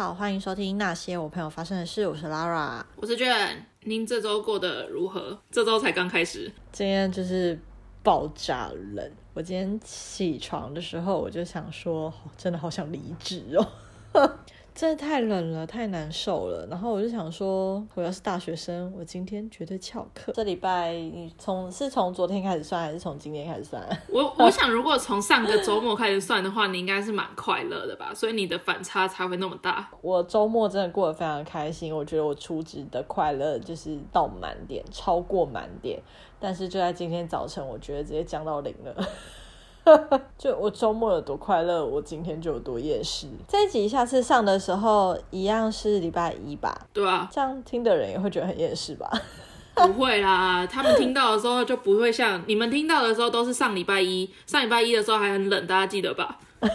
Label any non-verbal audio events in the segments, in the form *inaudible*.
好，欢迎收听那些我朋友发生的事。我是 Lara，我是 Jen。您这周过得如何？这周才刚开始，今天就是爆炸冷。我今天起床的时候，我就想说，真的好想离职哦。真的太冷了，太难受了。然后我就想说，我要是大学生，我今天绝对翘课。这礼拜你从是从昨天开始算，还是从今天开始算？*laughs* 我我想，如果从上个周末开始算的话，你应该是蛮快乐的吧？所以你的反差才会那么大。我周末真的过得非常开心，我觉得我初职的快乐就是到满点，超过满点。但是就在今天早晨，我觉得直接降到零了。*laughs* *laughs* 就我周末有多快乐，我今天就有多厌世。这一集下次上的时候，一样是礼拜一吧？对啊，这样听的人也会觉得很厌世吧？不会啦，他们听到的时候就不会像你们听到的时候都是上礼拜一，上礼拜一的时候还很冷，大家记得吧？*laughs*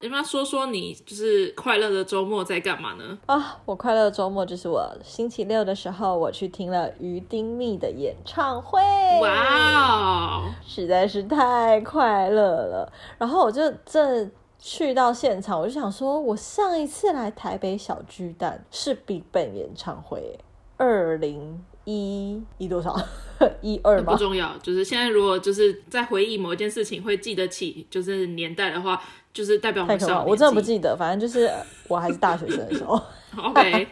你们要说说你就是快乐的周末在干嘛呢？啊，我快乐的周末就是我星期六的时候，我去听了于丁密的演唱会。哇哦，实在是太快乐了。然后我就这去到现场，我就想说，我上一次来台北小巨蛋是 BigBang 演唱会，二零一一多少？*laughs* 一二吗？不重要，就是现在如果就是在回忆某一件事情会记得起就是年代的话。就是代表我们少年，我真的不记得，反正就是我还是大学生的时候。*laughs* *laughs* OK，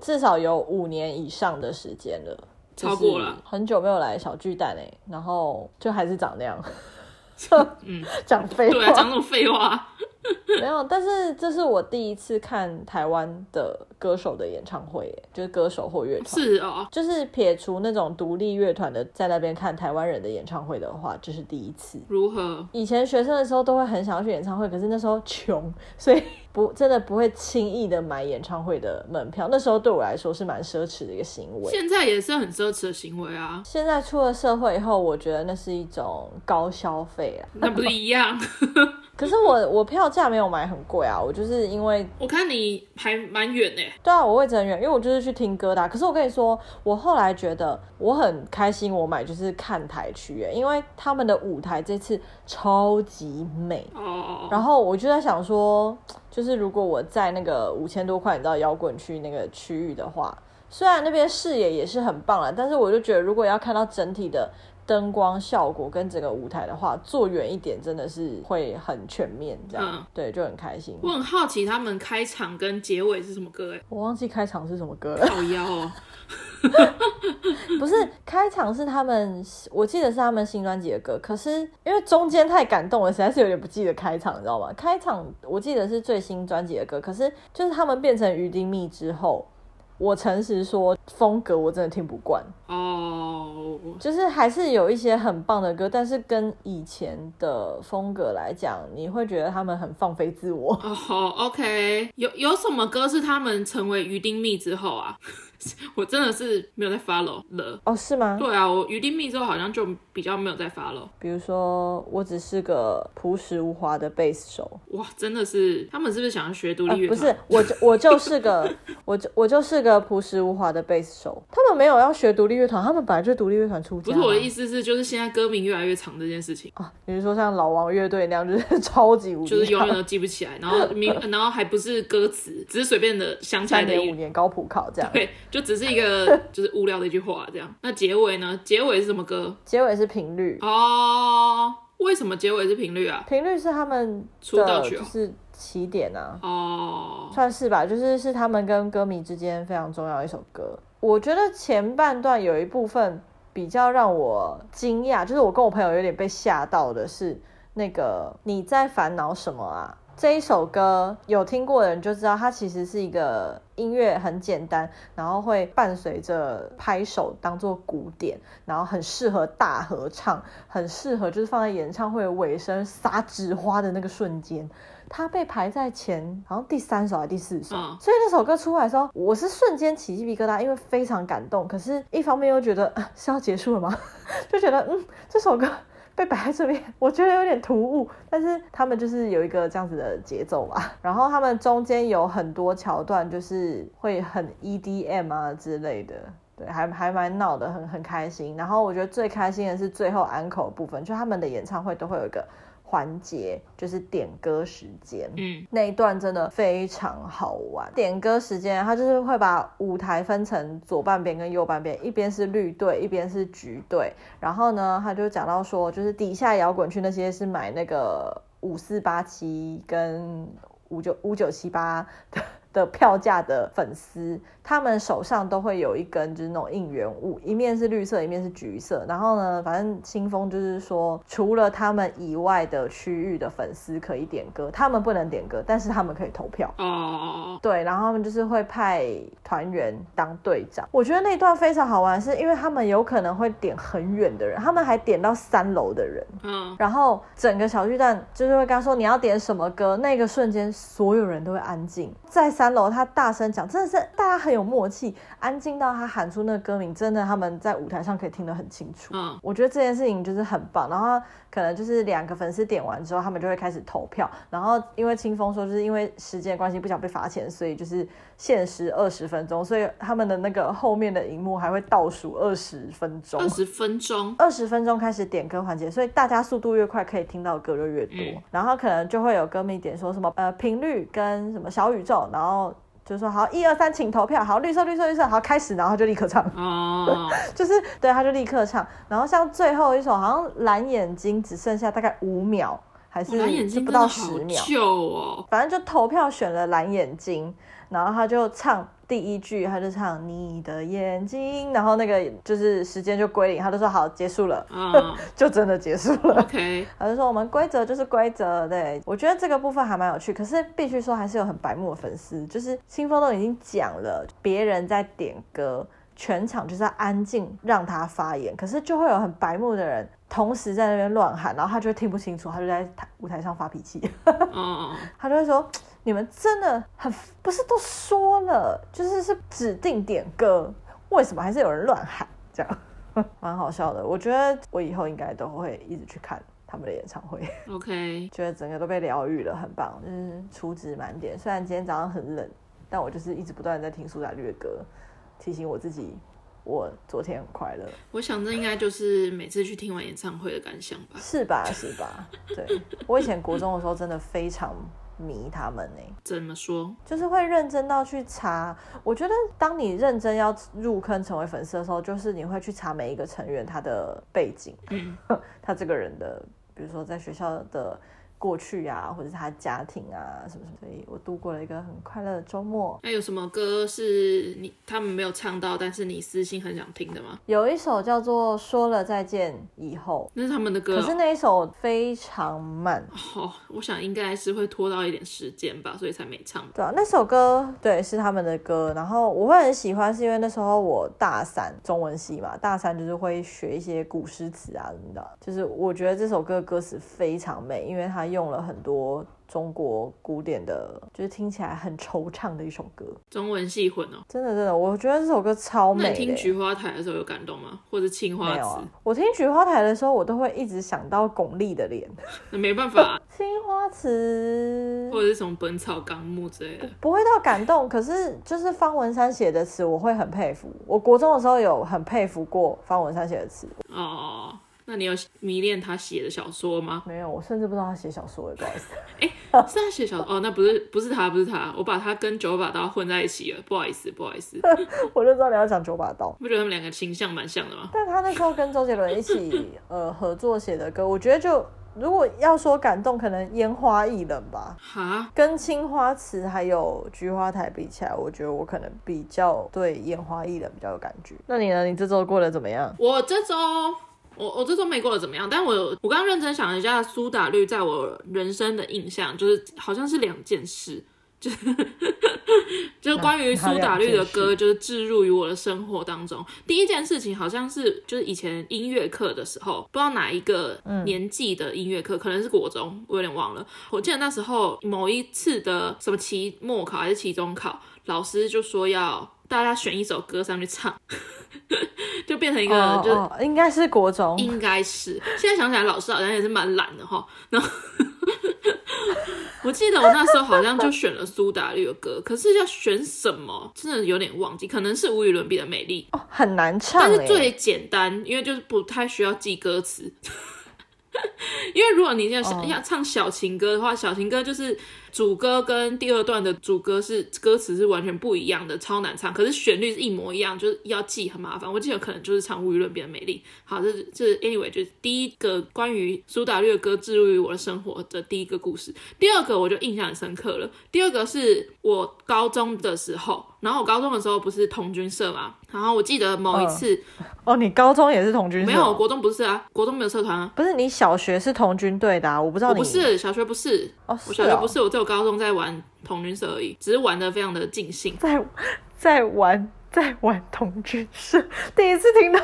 至少有五年以上的时间了，超过了，很久没有来小巨蛋哎，然后就还是长那样，嗯，讲废话，对啊，讲那种废话。*laughs* 没有，但是这是我第一次看台湾的歌手的演唱会，就是歌手或乐团。是哦，就是撇除那种独立乐团的，在那边看台湾人的演唱会的话，这是第一次。如何？以前学生的时候都会很想要去演唱会，可是那时候穷，所以不真的不会轻易的买演唱会的门票。那时候对我来说是蛮奢侈的一个行为。现在也是很奢侈的行为啊。现在出了社会以后，我觉得那是一种高消费啊。那不是一样？可是我我票价没有买很贵啊，我就是因为我看你还蛮远的。对啊，我位置很远，因为我就是去听歌的啊。可是我跟你说，我后来觉得我很开心，我买就是看台区耶，因为他们的舞台这次超级美。哦。然后我就在想说，就是如果我在那个五千多块，你知道摇滚区那个区域的话，虽然那边视野也是很棒了，但是我就觉得如果要看到整体的。灯光效果跟整个舞台的话，坐远一点真的是会很全面，这样、嗯、对，就很开心。我很好奇他们开场跟结尾是什么歌哎，我忘记开场是什么歌了。好妖哦，*laughs* 不是开场是他们，我记得是他们新专辑的歌，可是因为中间太感动了，实在是有点不记得开场，你知道吗？开场我记得是最新专辑的歌，可是就是他们变成鱼丁蜜之后。我诚实说，风格我真的听不惯哦，oh. 就是还是有一些很棒的歌，但是跟以前的风格来讲，你会觉得他们很放飞自我。哦、oh,，OK，有有什么歌是他们成为鱼丁蜜之后啊？*laughs* 我真的是没有在 follow 了哦，是吗？对啊，我余丁密之后好像就比较没有在 follow。比如说，我只是个朴实无华的贝斯手。哇，真的是，他们是不是想要学独立乐团？呃？不是，我就我就是个，*laughs* 我就我就是个朴实无华的贝斯手。他们没有要学独立乐团，他们本来就独立乐团出家。不是我的意思是，就是现在歌名越来越长这件事情啊。比如说像老王乐队那样，就是超级无，就是永远都记不起来，然后名，然后还不是歌词，只是随便的想起来的。三年五年高普考这样。对。就只是一个 *laughs* 就是无聊的一句话，这样。那结尾呢？结尾是什么歌？结尾是频率哦。为什么结尾是频率啊？频率是他们出道曲，就是起点啊。哦，算是吧，就是是他们跟歌迷之间非常重要的一首歌。我觉得前半段有一部分比较让我惊讶，就是我跟我朋友有点被吓到的是那个你在烦恼什么啊？这一首歌有听过的人就知道，它其实是一个音乐很简单，然后会伴随着拍手当做鼓点，然后很适合大合唱，很适合就是放在演唱会尾声撒纸花的那个瞬间。它被排在前，好像第三首还是第四首，嗯、所以那首歌出来的时候，我是瞬间起鸡皮疙瘩，因为非常感动。可是一方面又觉得，啊、是要结束了吗？*laughs* 就觉得嗯，这首歌。被摆在这边，*laughs* 我觉得有点突兀，但是他们就是有一个这样子的节奏吧。*laughs* 然后他们中间有很多桥段，就是会很 EDM 啊之类的，对，还还蛮闹的，很很开心。然后我觉得最开心的是最后安口部分，就他们的演唱会都会有一个环节，就是点歌时间。嗯，那一段真的非常好玩。点歌时间，他就是会把舞台分成左半边跟右半边，一边是绿队，一边是橘队。然后呢，他就讲到说，就是底下摇滚区那些是买那个五四八七跟五九五九七八的。的票价的粉丝，他们手上都会有一根就是那种应援物，一面是绿色，一面是橘色。然后呢，反正清风就是说，除了他们以外的区域的粉丝可以点歌，他们不能点歌，但是他们可以投票。哦，对，然后他们就是会派团员当队长。我觉得那段非常好玩，是因为他们有可能会点很远的人，他们还点到三楼的人。嗯，然后整个小巨蛋就是会跟他说你要点什么歌，那个瞬间所有人都会安静，在三。三楼，他大声讲，真的是大家很有默契，安静到他喊出那个歌名，真的他们在舞台上可以听得很清楚。嗯，我觉得这件事情就是很棒。然后可能就是两个粉丝点完之后，他们就会开始投票。然后因为清风说，就是因为时间关系不想被罚钱，所以就是限时二十分钟，所以他们的那个后面的荧幕还会倒数二十分钟。二十分钟，二十分钟开始点歌环节，所以大家速度越快，可以听到的歌就越多。嗯、然后可能就会有歌迷点说什么呃频率跟什么小宇宙，然后。然后就说好，一二三，请投票。好，绿色，绿色，绿色，好，开始，然后就立刻唱。哦，*laughs* 就是对，他就立刻唱。然后像最后一首，好像蓝眼睛只剩下大概五秒，还是是不到十秒。反正就投票选了蓝眼睛，然后他就唱。第一句他就唱你的眼睛，然后那个就是时间就归零，他就说好结束了，嗯、*laughs* 就真的结束了。OK，他就说我们规则就是规则，对，我觉得这个部分还蛮有趣，可是必须说还是有很白目的粉丝，就是清风都已经讲了，别人在点歌，全场就是要安静让他发言，可是就会有很白目的人同时在那边乱喊，然后他就会听不清楚，他就在台舞台上发脾气，嗯、*laughs* 他就会说。你们真的很不是都说了，就是是指定点歌，为什么还是有人乱喊？这样 *laughs* 蛮好笑的。我觉得我以后应该都会一直去看他们的演唱会。OK，*laughs* 觉得整个都被疗愈了，很棒，就是出值满点。虽然今天早上很冷，但我就是一直不断在听苏打绿的歌，提醒我自己，我昨天很快乐。我想这应该就是每次去听完演唱会的感想吧？是吧？是吧？对，我以前国中的时候真的非常。迷他们呢？怎么说？就是会认真到去查。我觉得，当你认真要入坑成为粉丝的时候，就是你会去查每一个成员他的背景，嗯，*laughs* 他这个人的，比如说在学校的。过去啊，或者是他家庭啊，什么什么，所以我度过了一个很快乐的周末。那有什么歌是你他们没有唱到，但是你私心很想听的吗？有一首叫做《说了再见以后》，那是他们的歌，可是那一首非常慢。哦，我想应该是会拖到一点时间吧，所以才没唱。对啊，那首歌对是他们的歌，然后我会很喜欢，是因为那时候我大三中文系嘛，大三就是会学一些古诗词啊什么的，就是我觉得这首歌歌词非常美，因为它。用了很多中国古典的，就是听起来很惆怅的一首歌，中文系混哦，真的真的，我觉得这首歌超美。那你听《菊花台》的时候有感动吗？或者《青花瓷》？啊？我听《菊花台》的时候，我都会一直想到巩俐的脸。那没办法，啊，青花瓷或者是什么《本草纲目》之类的，不会到感动。可是就是方文山写的词，我会很佩服。我国中的时候有很佩服过方文山写的词。哦。那你有迷恋他写的小说吗？没有，我甚至不知道他写小说，不好意思。哎、欸，是他写小说哦，那不是不是他，不是他，我把他跟九把刀混在一起了，不好意思，不好意思。*laughs* 我就知道你要讲九把刀，不觉得他们两个形象蛮像的吗？但他那时候跟周杰伦一起呃合作写的歌，我觉得就如果要说感动，可能烟花易冷吧。哈，跟青花瓷还有菊花台比起来，我觉得我可能比较对烟花易冷比较有感觉。那你呢？你这周过得怎么样？我这周。我我这周没过得怎么样，但我我刚刚认真想了一下，苏打绿在我人生的印象就是好像是两件事，*laughs* 就是就是关于苏打绿的歌，就是置入于我的生活当中。第一件事情好像是就是以前音乐课的时候，不知道哪一个年纪的音乐课，可能是国中，我有点忘了。我记得那时候某一次的什么期末考还是期中考，老师就说要大家选一首歌上去唱。*laughs* 就变成一个，就应该是国中，应该是。现在想起来，老师好像也是蛮懒的哈。然后我记得我那时候好像就选了苏打绿的歌，可是要选什么，真的有点忘记。可能是无与伦比的美丽哦，很难唱，但是最简单，因为就是不太需要记歌词。*laughs* 因为如果你要想要唱小情歌的话，小情歌就是。主歌跟第二段的主歌是歌词是完全不一样的，超难唱。可是旋律是一模一样，就是要记很麻烦。我记得可能就是唱《无与伦比的美丽》。好，这是这是 anyway，就是第一个关于苏打绿的歌置入于我的生活的第一个故事。第二个我就印象很深刻了。第二个是我高中的时候，然后我高中的时候不是童军社嘛，然后我记得某一次，哦，你高中也是童军社？没有，国中不是啊，国中没有社团啊。不是你小学是童军队的啊？我不知道你。我不是小学不是哦，我小学不是，我只有高中在玩童军社而已，只是玩的非常的尽兴，在在玩。在玩童军社，第一次听到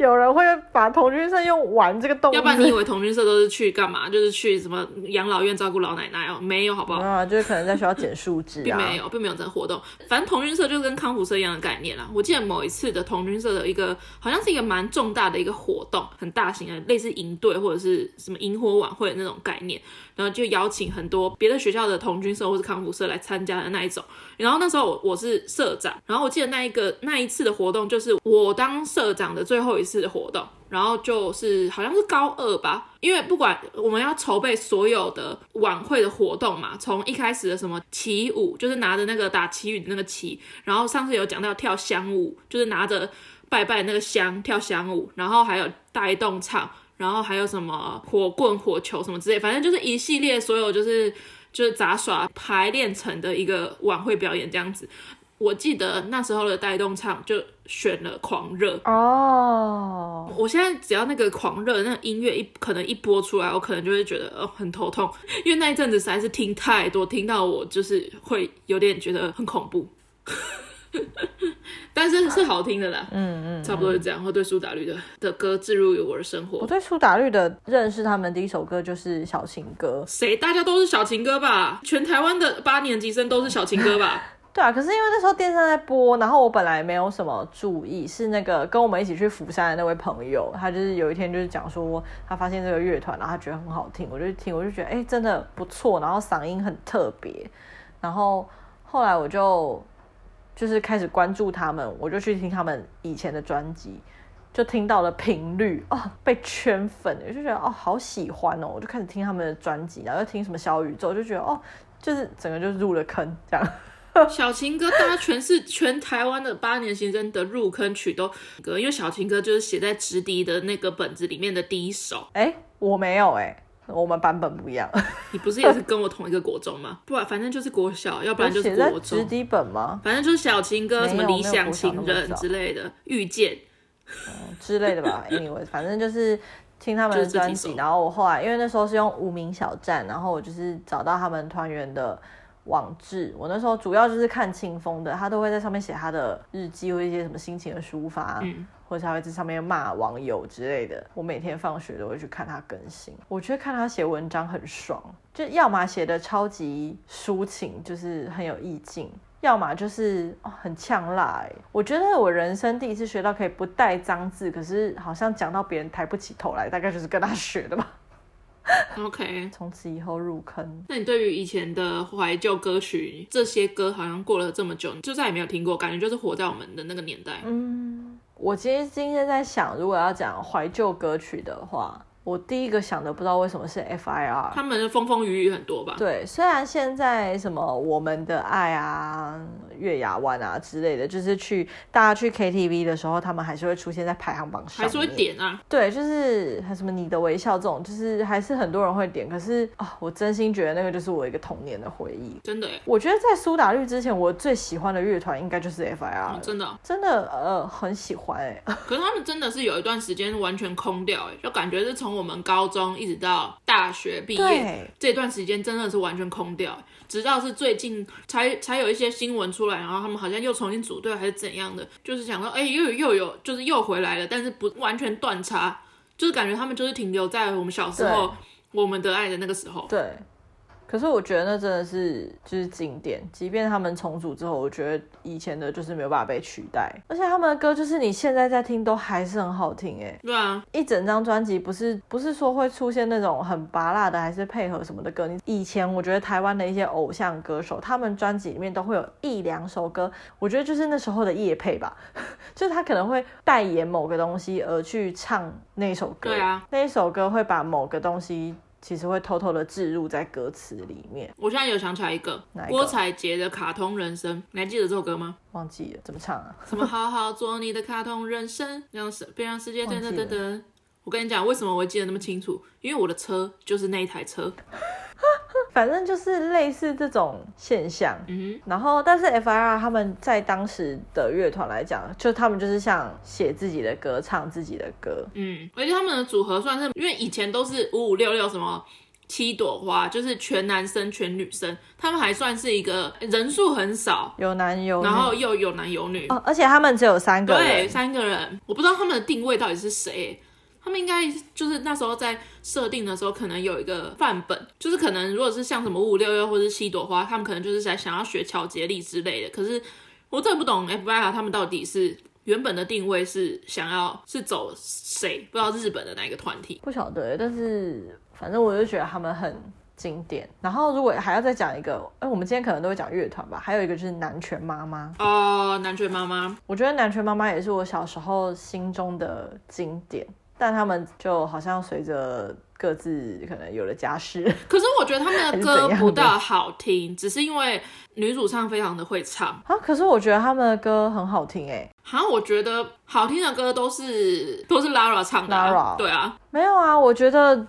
有人会把童军社用“玩”这个动词。要不然你以为童军社都是去干嘛？就是去什么养老院照顾老奶奶哦？没有，好不好？啊，就是可能在学校捡树枝啊。并没有，并没有这个活动。反正童军社就跟康复社一样的概念啦。我记得某一次的童军社的一个，好像是一个蛮重大的一个活动，很大型的，类似营队或者是什么萤火晚会的那种概念。然后就邀请很多别的学校的童军社或是康复社来参加的那一种。然后那时候我我是社长，然后我记得那一个那一次的活动就是我当社长的最后一次的活动。然后就是好像是高二吧，因为不管我们要筹备所有的晚会的活动嘛，从一开始的什么旗舞，就是拿着那个打旗语的那个旗，然后上次有讲到跳香舞，就是拿着拜拜那个香跳香舞，然后还有带动唱。然后还有什么火棍、火球什么之类，反正就是一系列所有就是就是杂耍排练成的一个晚会表演这样子。我记得那时候的带动唱就选了《狂热》哦。Oh. 我现在只要那个《狂热》那个音乐一可能一播出来，我可能就会觉得哦很头痛，因为那一阵子实在是听太多，听到我就是会有点觉得很恐怖。但是是好听的啦，嗯嗯，差不多是这样。会对苏打绿的的歌置入于我的生活。我对苏打绿的认识，他们第一首歌就是《小情歌》。谁？大家都是小情歌吧？全台湾的八年级生都是小情歌吧？*laughs* 对啊，可是因为那时候电视在播，然后我本来没有什么注意。是那个跟我们一起去釜山的那位朋友，他就是有一天就是讲说，他发现这个乐团，然后他觉得很好听，我就听，我就觉得哎、欸，真的不错，然后嗓音很特别。然后后来我就。就是开始关注他们，我就去听他们以前的专辑，就听到了频率哦，被圈粉，我就觉得哦，好喜欢哦，我就开始听他们的专辑，然后又听什么小宇宙，就觉得哦，就是整个就入了坑这样。*laughs* 小情歌，大家全是全台湾的八年级生的入坑曲都歌，因为小情歌就是写在直笛的那个本子里面的第一首。哎，我没有哎。我们版本不一样，*laughs* 你不是也是跟我同一个国中吗？*laughs* 不然反正就是国小，要不然就是国中。直底本吗？反正就是小情歌，什么理想情人之类的，遇见、嗯、之类的吧。*laughs* Anyway，反正就是听他们的专辑。然后我后来因为那时候是用无名小站，然后我就是找到他们团员的网志。我那时候主要就是看清风的，他都会在上面写他的日记或一些什么心情的抒发。嗯或者他会在上面骂网友之类的，我每天放学都会去看他更新。我觉得看他写文章很爽，就要么写的超级抒情，就是很有意境；要么就是、哦、很呛辣。我觉得我人生第一次学到可以不带脏字，可是好像讲到别人抬不起头来，大概就是跟他学的吧。OK，*laughs* 从此以后入坑。那你对于以前的怀旧歌曲，这些歌好像过了这么久，就再也没有听过，感觉就是活在我们的那个年代。嗯。我其实今天在想，如果要讲怀旧歌曲的话。我第一个想的不知道为什么是 F.I.R. 他们的风风雨雨很多吧？对，虽然现在什么我们的爱啊、月牙湾啊之类的，就是去大家去 K.T.V. 的时候，他们还是会出现在排行榜上，还是会点啊。对，就是还什么你的微笑这种，就是还是很多人会点。可是啊、哦，我真心觉得那个就是我一个童年的回忆。真的，我觉得在苏打绿之前，我最喜欢的乐团应该就是 F.I.R. 哦。真的，真的呃很喜欢哎。*laughs* 可是他们真的是有一段时间完全空掉哎，就感觉是从我们高中一直到大学毕业这段时间，真的是完全空掉。直到是最近才才有一些新闻出来，然后他们好像又重新组队还是怎样的，就是想说，哎，又有又有，就是又回来了，但是不完全断差，就是感觉他们就是停留在我们小时候我们的爱的那个时候。对。可是我觉得那真的是就是经典，即便他们重组之后，我觉得以前的就是没有办法被取代。而且他们的歌就是你现在在听都还是很好听哎。对啊，一整张专辑不是不是说会出现那种很拔辣的，还是配合什么的歌。你以前我觉得台湾的一些偶像歌手，他们专辑里面都会有一两首歌，我觉得就是那时候的夜配吧，*laughs* 就是他可能会代言某个东西而去唱那首歌。对啊，那一首歌会把某个东西其实会偷偷的置入在歌词里面。我现在有想起来一个，哪一个郭采洁的《卡通人生》，你还记得这首歌吗？忘记了怎么唱啊？什么好好做你的卡通人生，让世别让世界等等等等。忘记了我跟你讲，为什么我会记得那么清楚？因为我的车就是那一台车。反正就是类似这种现象，嗯哼，然后但是 F.I.R 他们在当时的乐团来讲，就他们就是像写自己的歌，唱自己的歌，嗯，而且他们的组合算是，因为以前都是五五六六什么七朵花，就是全男生全女生，他们还算是一个人数很少，有男有女，然后又有男有女，哦，而且他们只有三个人，对，三个人，我不知道他们的定位到底是谁。他们应该就是那时候在设定的时候，可能有一个范本，就是可能如果是像什么五五六六或者是七朵花，他们可能就是在想要学乔杰力之类的。可是我真的不懂 F.I.R 他们到底是原本的定位是想要是走谁？不知道日本的哪一个团体？不晓得。但是反正我就觉得他们很经典。然后如果还要再讲一个，哎，我们今天可能都会讲乐团吧。还有一个就是南拳妈妈哦，南拳妈妈，我觉得南拳妈妈也是我小时候心中的经典。但他们就好像随着各自可能有了家室，*laughs* 可是我觉得他们的歌不大好听，只是因为女主唱非常的会唱啊。可是我觉得他们的歌很好听哎，好像我觉得好听的歌都是都是 Lara 唱的啊，对啊，没有啊，我觉得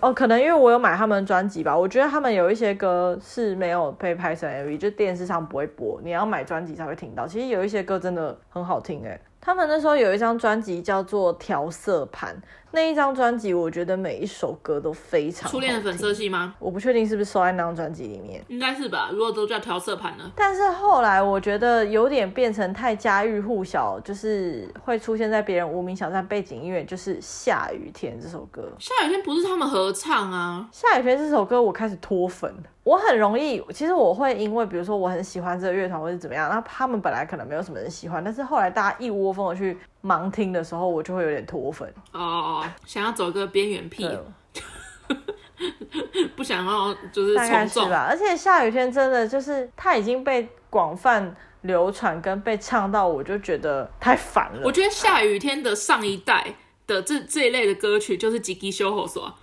哦，可能因为我有买他们专辑吧，我觉得他们有一些歌是没有被拍成 MV，就电视上不会播，你要买专辑才会听到。其实有一些歌真的很好听哎。他们那时候有一张专辑叫做《调色盘》，那一张专辑我觉得每一首歌都非常。初恋的粉色系吗？我不确定是不是收在那张专辑里面，应该是吧。如果都叫调色盘呢？但是后来我觉得有点变成太家喻户晓，就是会出现在别人无名小站背景音乐，就是《下雨天》这首歌。下雨天不是他们合唱啊？下雨天这首歌我开始脱粉。我很容易，其实我会因为比如说我很喜欢这个乐团或者怎么样，那他们本来可能没有什么人喜欢，但是后来大家一窝蜂的去盲听的时候，我就会有点脱粉。哦哦，想要走个边缘屁，*laughs* 不想要就是从众。大概是吧。而且下雨天真的就是它已经被广泛流传跟被唱到，我就觉得太烦了。我觉得下雨天的上一代的这这一类的歌曲就是吉吉修后说。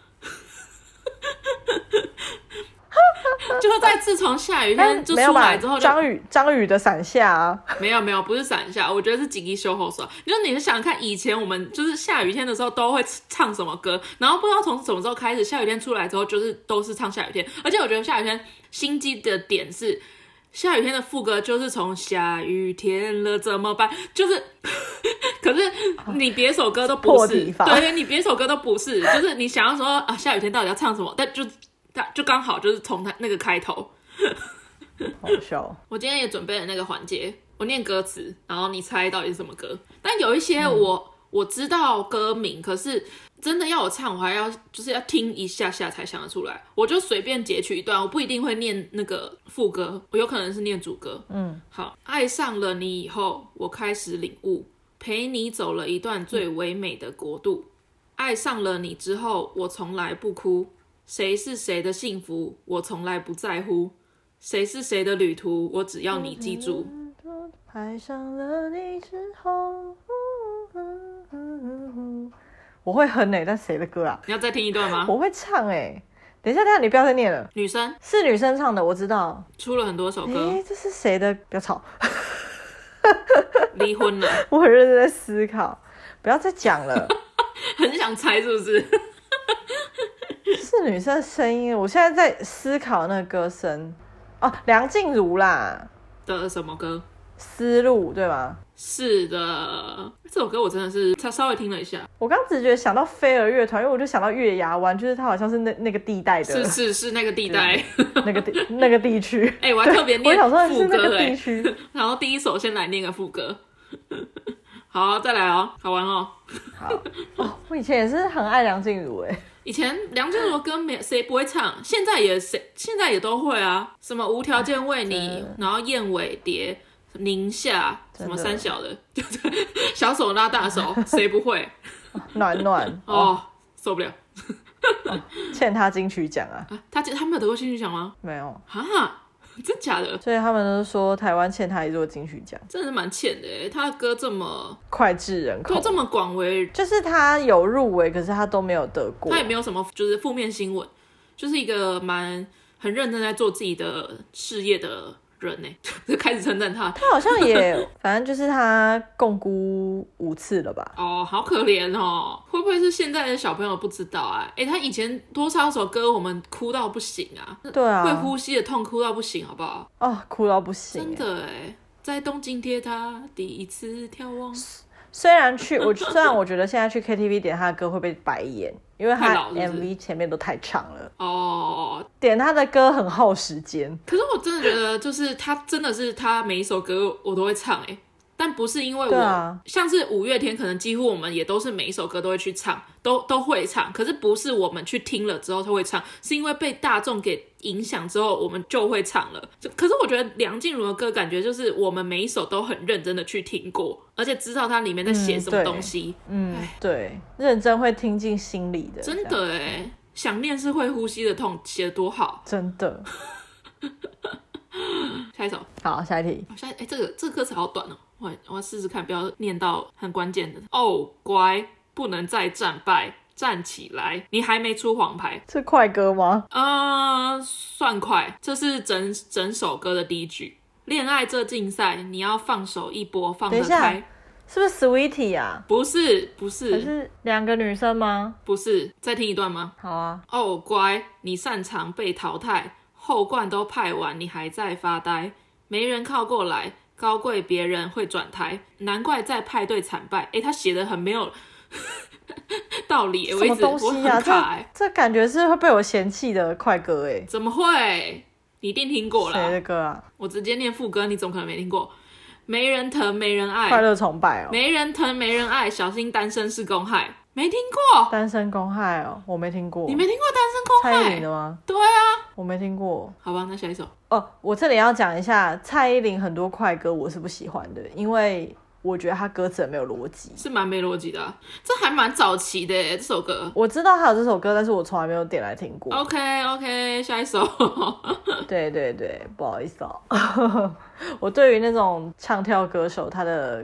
*laughs* 就是在自从下雨天就出来之后，张宇张宇的伞下啊，没有没有，不是伞下，我觉得是紧急修后说。你说你是想看以前我们就是下雨天的时候都会唱什么歌，然后不知道从什么时候开始，下雨天出来之后就是都是唱下雨天，而且我觉得下雨天心机的点是，下雨天的副歌就是从下雨天了怎么办，就是，*laughs* 可是你别首歌都不是，对对，你别首歌都不是，就是你想要说啊下雨天到底要唱什么，但就。就刚好就是从他那个开头，*laughs* 好笑。我今天也准备了那个环节，我念歌词，然后你猜到底是什么歌。但有一些我、嗯、我知道歌名，可是真的要我唱，我还要就是要听一下下才想得出来。我就随便截取一段，我不一定会念那个副歌，我有可能是念主歌。嗯，好。爱上了你以后，我开始领悟，陪你走了一段最唯美的国度。嗯、爱上了你之后，我从来不哭。谁是谁的幸福，我从来不在乎；谁是谁的旅途，我只要你记住。爱上了你之后，我会哼诶，但谁的歌啊？你要再听一段吗？我会唱诶。等一下，等一下，你不要再念了。女生是女生唱的，我知道。出了很多首歌。诶，这是谁的？不要吵。离婚了。*laughs* 我很认真在思考，不要再讲了。*laughs* 很想猜是不是？是女生的声音，我现在在思考那个歌声。哦，梁静茹啦。的什么歌？思路对吗？是的，这首歌我真的是他稍微听了一下，我刚直觉想到飞儿乐团，因为我就想到月牙湾，就是它好像是那那个地带的，是是是那个地带，那个地那个地区。*laughs* 哎、欸，我还特别念我想说是那个地区，*laughs* 然后第一首先来念个副歌，*laughs* 好，再来哦，好玩哦，好。哦，我以前也是很爱梁静茹哎。以前梁静茹的歌没谁不会唱，现在也谁现在也都会啊，什么无条件为你，然后燕尾蝶、宁夏什么三小的，对不对小手拉大手，谁不会？*laughs* 暖暖。哦，哦，受不了，哦、欠他金曲奖啊！啊他他没有得过金曲奖吗？没有。哈，*laughs* 真假的？所以他们都说台湾欠他一座金曲奖，真的是蛮欠的耶。他的歌这么脍炙人口，这么广为，就是他有入围，可是他都没有得过，他也没有什么就是负面新闻，就是一个蛮很认真在做自己的事业的。人呢，*laughs* 就开始称赞他。他好像也，反正就是他共估五次了吧？哦，好可怜哦！会不会是现在的小朋友不知道啊？哎，他以前多少首歌我们哭到不行啊？对啊，会呼吸的痛哭到不行，好不好？哦，哭到不行，真的哎，在东京铁塔第一次眺望。虽然去我虽然我觉得现在去 KTV 点他的歌会被白眼，因为他 MV 前面都太长了哦。点他的歌很耗时间。可是我真的觉得，就是他真的是他每一首歌我都会唱哎。但不是因为我，啊、像是五月天，可能几乎我们也都是每一首歌都会去唱，都都会唱。可是不是我们去听了之后他会唱，是因为被大众给影响之后，我们就会唱了。就可是我觉得梁静茹的歌，感觉就是我们每一首都很认真的去听过，而且知道它里面在写什么东西。嗯，对，认真会听进心里的。真的哎，想念是会呼吸的痛，写的多好，真的。*laughs* *laughs* 下一首，好，下一题。下哎，这个这个歌词好短哦。我我要试试看，不要念到很关键的哦。乖，不能再战败，站起来！你还没出黄牌，是快歌吗？呃，算快。这是整整首歌的第一句。恋爱这竞赛，你要放手一搏，放得开。是不是 Sweetie 啊？不是，不是。还是两个女生吗？不是。再听一段吗？好啊。哦，乖，你擅长被淘汰，后冠都派完，你还在发呆，没人靠过来。高贵别人会转台，难怪在派对惨败。哎、欸，他写的很没有 *laughs* 道理。什么东西啊？这这感觉是会被我嫌弃的快歌哎？怎么会？你一定听过了。谁的歌啊？我直接念副歌，你怎么可能没听过？没人疼，没人爱，快乐崇拜哦。没人疼，没人爱，小心单身是公害。没听过单身公害哦，我没听过。你没听过单身公害？蔡依林的吗？对啊，我没听过。好吧，那下一首哦。我这里要讲一下蔡依林很多快歌，我是不喜欢的，因为我觉得她歌词很没有逻辑，是蛮没逻辑的、啊。这还蛮早期的这首歌，我知道她有这首歌，但是我从来没有点来听过。OK OK，下一首。*laughs* 对对对，不好意思哦。*laughs* 我对于那种唱跳歌手，他的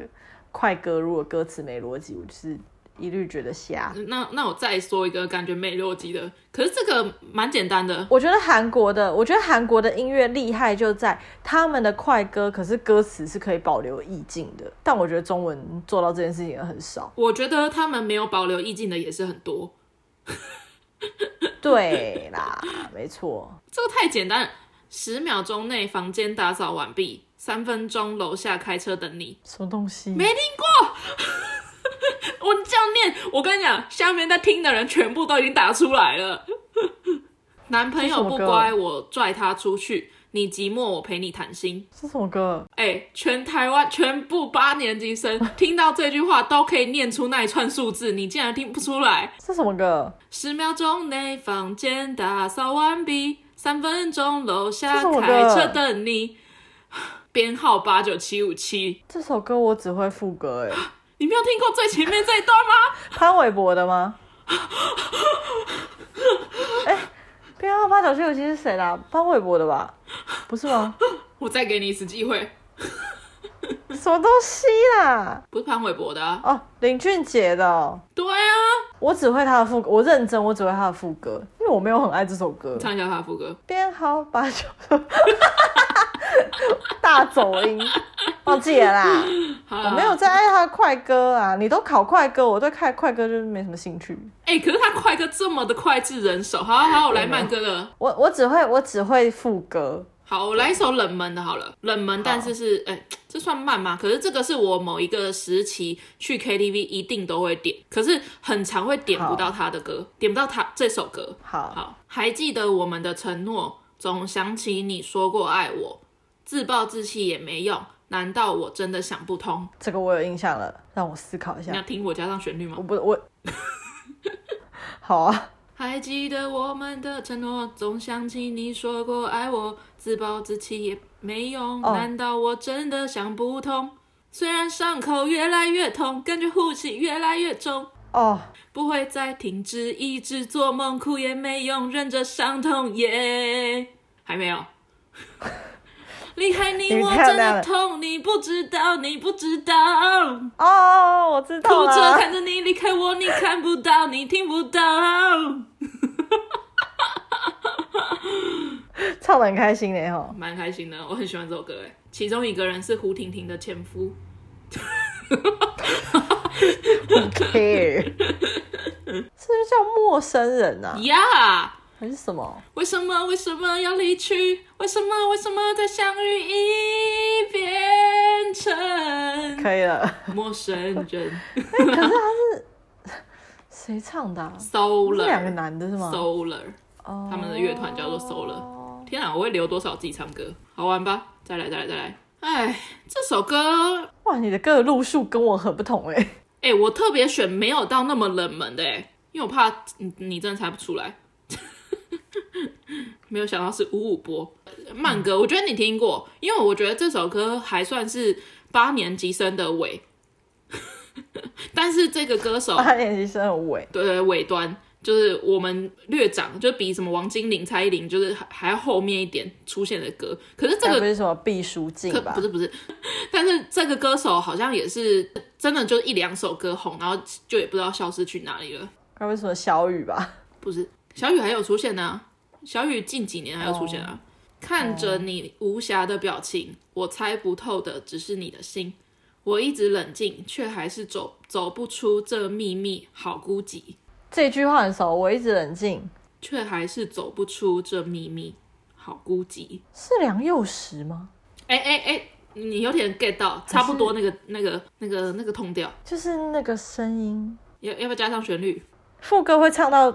快歌如果歌词没逻辑，我就是。一律觉得瞎。那那我再说一个感觉没逻辑的，可是这个蛮简单的。我觉得韩国的，我觉得韩国的音乐厉害就在他们的快歌，可是歌词是可以保留意境的。但我觉得中文做到这件事情也很少。我觉得他们没有保留意境的也是很多。对啦，*laughs* 没错。这个太简单，十秒钟内房间打扫完毕，三分钟楼下开车等你。什么东西？没听过。*laughs* 我这样念，我跟你讲，下面在听的人全部都已经打出来了。*laughs* 男朋友不乖，我拽他出去。你寂寞，我陪你谈心。是什么歌？哎、欸，全台湾全部八年级生 *laughs* 听到这句话都可以念出那一串数字，你竟然听不出来？是什么歌？十秒钟内房间打扫完毕，三分钟楼下开车等你。*sighs* 编号八九七五七。这首歌我只会副歌，哎。*gasps* 你没有听过最前面这一段吗？潘玮柏的吗？*laughs* 哎、欸，编号八九七五七是谁的？潘玮柏的吧？不是吗？我再给你一次机会。什么东西啦？不是潘玮柏的啊？哦，林俊杰的、哦。对啊，我只会他的副歌，我认真，我只会他的副歌，因为我没有很爱这首歌。唱一下他的副歌。编号八九。大走音，忘记了啦。*laughs* 我没有在爱他的快歌啊，你都考快歌，我对快快歌就是没什么兴趣。哎、欸，可是他快歌这么的脍炙人口，好好，我来慢歌了。我我只会我只会副歌。好，我来一首冷门的，好了，冷门，但是是哎、欸，这算慢吗？可是这个是我某一个时期去 KTV 一定都会点，可是很常会点不到他的歌，点不到他这首歌。好好，还记得我们的承诺，总想起你说过爱我。自暴自弃也没用，难道我真的想不通？这个我有印象了，让我思考一下。你要听我加上旋律吗？我不，我 *laughs* 好啊。还记得我们的承诺，总想起你说过爱我，自暴自弃也没用，哦、难道我真的想不通？虽然伤口越来越痛，感觉呼吸越来越重，哦，不会再停止，一直做梦，哭也没用，忍着伤痛也、yeah、还没有。*laughs* 离开你我真的痛，你不知道，你不知道。哦，我知道了。哭着看着你离开我，你看不到，你听不到。*laughs* 唱得很开心呢，哈，蛮开心的，我很喜欢这首歌哎。其中一个人是胡婷婷的前夫。Who care？是不是叫陌生人啊？呀，Yeah! 还是什么？为什么为什么要离去？为什么为什么再相遇已变成？可以了，陌生人。可是他是谁唱的啊？Solar，这两个男的是吗？Solar，、oh, 他们的乐团叫做 Solar。天啊，我会留多少自己唱歌？好玩吧？再来再来再来！哎，这首歌哇，你的歌的路数跟我很不同哎。*laughs* 哎，我特别选没有到那么冷门的哎，因为我怕你你真的猜不出来。*laughs* 没有想到是五五波慢歌，我觉得你听过，因为我觉得这首歌还算是八年级生的尾，*laughs* 但是这个歌手八年级生的尾，对对尾端。就是我们略长，就比什么王精灵、蔡依林，就是还还要后面一点出现的歌。可是这个不是什么毕书尽吧？不是不是，但是这个歌手好像也是真的，就一两首歌红，然后就也不知道消失去哪里了。该不会什么小雨吧？不是，小雨还有出现呢、啊。小雨近几年还有出现啊。Oh. 看着你无瑕的表情，我猜不透的只是你的心。我一直冷静，却还是走走不出这秘密，好孤寂。这句话很熟，我一直冷静，却还是走不出这秘密，好孤寂。是梁又时吗？哎哎哎，你有点 get 到，差不多那个那个那个那个痛调，就是那个声音。要要不要加上旋律？副歌会唱到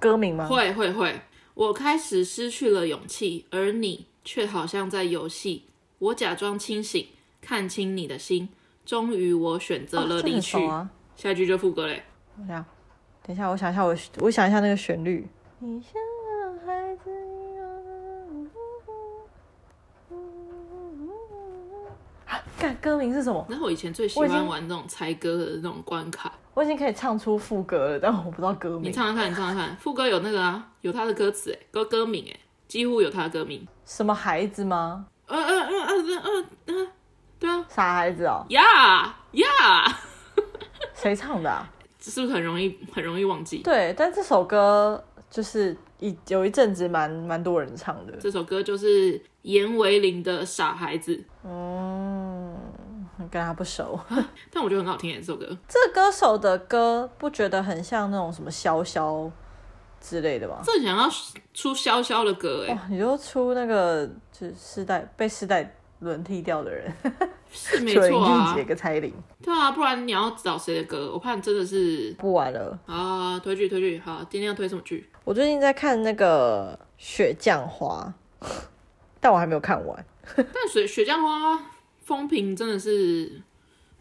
歌名吗？会会会。我开始失去了勇气，而你却好像在游戏。我假装清醒，看清你的心。终于，我选择了离去。哦啊、下一句就副歌嘞。等一下，我想一下，我我想一下那个旋律。你像孩子一样。啊，干，歌名是什么？那我以前最喜欢玩这种猜歌的那种关卡。我已经可以唱出副歌了，但我不知道歌名。你唱唱看，你唱唱看，副歌有那个啊，有他的歌词哎，歌歌名哎，几乎有他的歌名。什么孩子吗？嗯嗯嗯嗯嗯嗯，对啊，傻孩子哦。呀呀，谁唱的啊？是不是很容易很容易忘记？对，但这首歌就是一有一阵子蛮蛮多人唱的。这首歌就是严维林的《傻孩子》。嗯，跟他不熟，*laughs* 但我觉得很好听耶。这首歌，这歌手的歌不觉得很像那种什么萧萧之类的吗？这想要出萧萧的歌哎，你就出那个就是世代被世代轮替掉的人。是没错啊，林俊杰跟蔡依林。对啊，不然你要找谁的歌？我怕你真的是不玩了啊！推剧推剧，好，今天要推什么剧？我最近在看那个《雪降花》，*laughs* 但我还没有看完。*laughs* 但雪《雪降花》风评真的是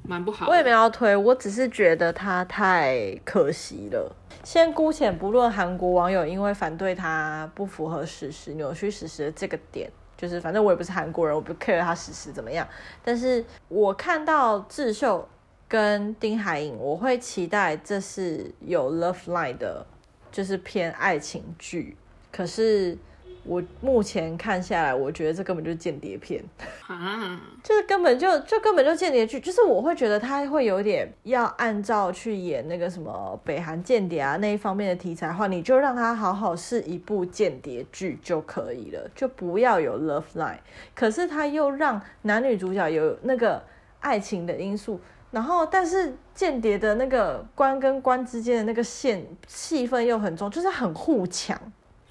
蛮不好。我也没有要推，我只是觉得它太可惜了。先姑且不论韩国网友因为反对它不符合史实、扭曲史实的这个点。就是反正我也不是韩国人，我不 care 他事实怎么样。但是我看到智秀跟丁海寅，我会期待这是有 love line 的，就是偏爱情剧。可是。我目前看下来，我觉得这根本就是间谍片，*laughs* 啊，就是根本就就根本就间谍剧，就是我会觉得他会有点要按照去演那个什么北韩间谍啊那一方面的题材的话，你就让他好好是一部间谍剧就可以了，就不要有 love line。可是他又让男女主角有那个爱情的因素，然后但是间谍的那个关跟关之间的那个线气氛又很重，就是很互抢。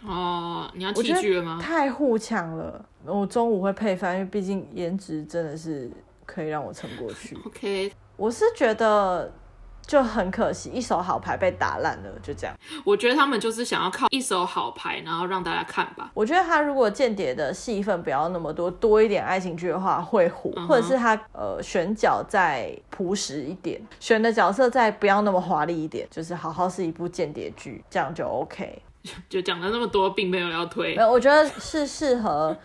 哦，你要弃剧了吗？太互抢了，我中午会配饭，因为毕竟颜值真的是可以让我撑过去。*laughs* OK，我是觉得就很可惜，一手好牌被打烂了，就这样。我觉得他们就是想要靠一手好牌，然后让大家看吧。我觉得他如果间谍的戏份不要那么多，多一点爱情剧的话会火，或者是他呃选角再朴实一点，选的角色再不要那么华丽一点，就是好好是一部间谍剧，这样就 OK。*laughs* 就讲了那么多，并没有要推。没有，我觉得是适合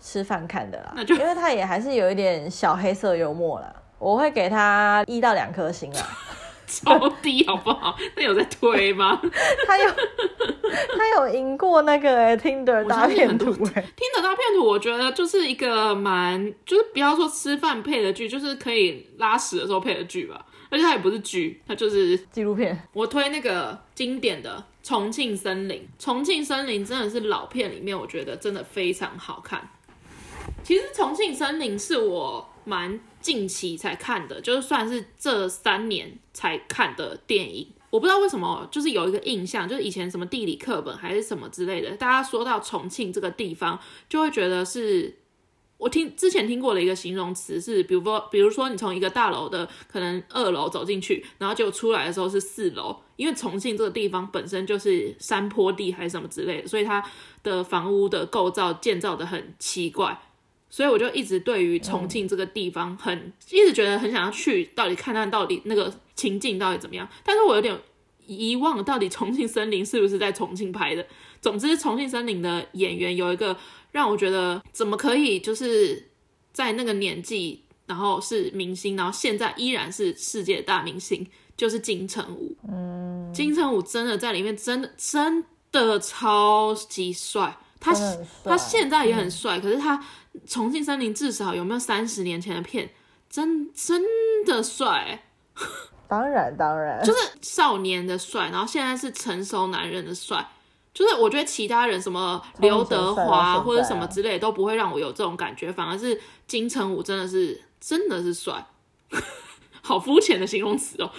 吃饭看的啦。*laughs* 那就因为它也还是有一点小黑色幽默啦。我会给他一到两颗星啦。*laughs* 超低好不好？那有在推吗？他有他有赢过那个哎，Tinder 大片图哎，Tinder 大片图，我觉得就是一个蛮，就是不要说吃饭配的剧，就是可以拉屎的时候配的剧吧。而且它也不是剧，它就是纪录片。我推那个经典的《重庆森林》，《重庆森林》真的是老片里面，我觉得真的非常好看。其实《重庆森林》是我蛮近期才看的，就是算是这三年才看的电影。我不知道为什么，就是有一个印象，就是以前什么地理课本还是什么之类的，大家说到重庆这个地方，就会觉得是。我听之前听过的一个形容词是，比如说，比如说你从一个大楼的可能二楼走进去，然后就出来的时候是四楼，因为重庆这个地方本身就是山坡地还是什么之类的，所以它的房屋的构造建造的很奇怪，所以我就一直对于重庆这个地方很、一直觉得很想要去，到底看看到底那个情境到底怎么样，但是我有点遗忘到底重庆森林是不是在重庆拍的。总之，重庆森林的演员有一个。让我觉得怎么可以就是在那个年纪，然后是明星，然后现在依然是世界大明星，就是金城武。嗯，金城武真的在里面真的真的超级帅，他他现在也很帅，嗯、可是他《重庆森林》至少有没有三十年前的片，真真的帅。当然当然，就是少年的帅，然后现在是成熟男人的帅。就是我觉得其他人什么刘德华或者什么之类都不会让我有这种感觉，反而是金城武真的是真的是帅，*laughs* 好肤浅的形容词哦。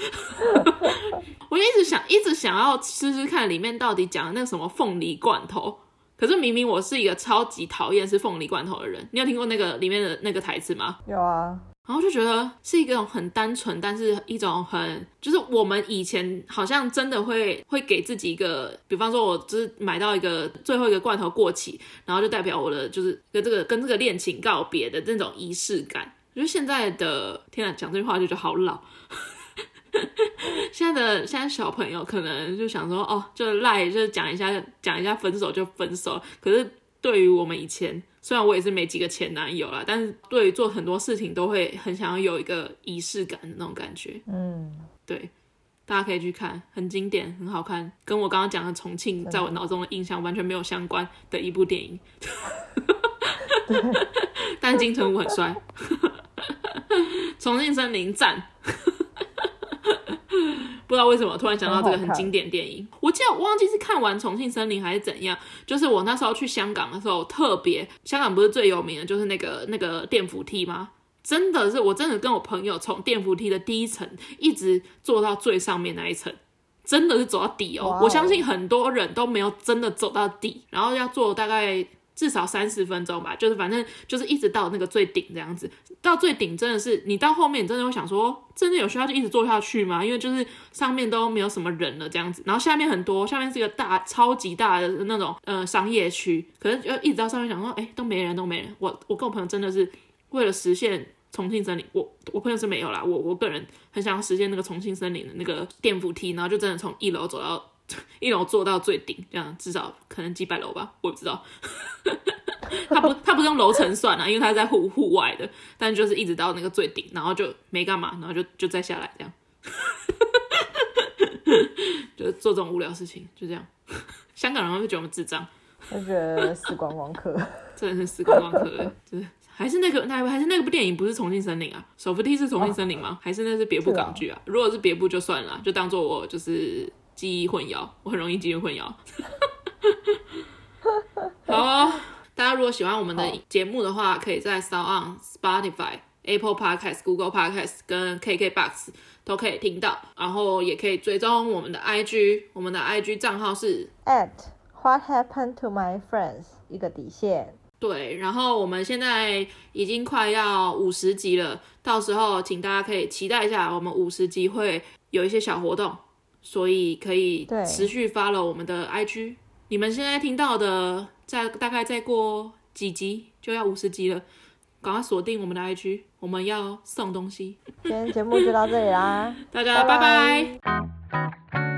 *laughs* 我一直想一直想要吃吃看里面到底讲的那个什么凤梨罐头，可是明明我是一个超级讨厌吃凤梨罐头的人，你有听过那个里面的那个台词吗？有啊。然后就觉得是一个很单纯，但是一种很就是我们以前好像真的会会给自己一个，比方说我就是买到一个最后一个罐头过期，然后就代表我的就是跟这个跟这个恋情告别的那种仪式感。我觉得现在的天哪，讲这句话就觉得好老。*laughs* 现在的现在小朋友可能就想说哦，就赖就讲一下讲一下分手就分手，可是对于我们以前。虽然我也是没几个前男友啦，但是对于做很多事情都会很想要有一个仪式感的那种感觉。嗯，对，大家可以去看，很经典，很好看，跟我刚刚讲的重庆在我脑中的印象完全没有相关的一部电影。*laughs* 但金城武很帅，*laughs* 重庆森林赞。不知道为什么突然想到这个很经典电影，我记得我忘记是看完《重庆森林》还是怎样。就是我那时候去香港的时候，特别香港不是最有名的，就是那个那个电扶梯吗？真的是，我真的跟我朋友从电扶梯的第一层一直坐到最上面那一层，真的是走到底哦。Wow. 我相信很多人都没有真的走到底，然后要坐大概。至少三十分钟吧，就是反正就是一直到那个最顶这样子，到最顶真的是你到后面你真的会想说，真的有需要就一直坐下去吗？因为就是上面都没有什么人了这样子，然后下面很多，下面是一个大超级大的那种呃商业区，可是就一直到上面想说，哎、都没人都没人，我我跟我朋友真的是为了实现重庆森林，我我朋友是没有啦，我我个人很想要实现那个重庆森林的那个电扶梯，然后就真的从一楼走到。*laughs* 一楼做到最顶，这样至少可能几百楼吧，我不知道。他不，他不是用楼层算啊，因为他在户户外的，但就是一直到那个最顶，然后就没干嘛，然后就就再下来这样，*laughs* 就做这种无聊事情，就这样。*laughs* 香港人会觉得我们智障，我觉得死观光客，真的是死观光客，就是还是那个那还是那个部电影不是重庆森林啊？手扶梯是重庆森林吗？哦、还是那是别部港剧啊？啊如果是别部就算了，就当做我就是。记忆混淆，我很容易记忆混淆。*laughs* 好、哦，大家如果喜欢我们的节目的话，可以在 SoundOn、Spotify、Apple Podcasts、Google Podcasts 跟 KKBox 都可以听到，然后也可以追踪我们的 IG，我们的 IG 账号是 at What happened to my friends 一个底线。对，然后我们现在已经快要五十集了，到时候请大家可以期待一下，我们五十集会有一些小活动。所以可以持续 follow 我们的 IG，你们现在听到的，在大概再过几集就要五十集了，赶快锁定我们的 IG，我们要送东西。今天节目就到这里啦，*laughs* 大家拜拜。拜拜。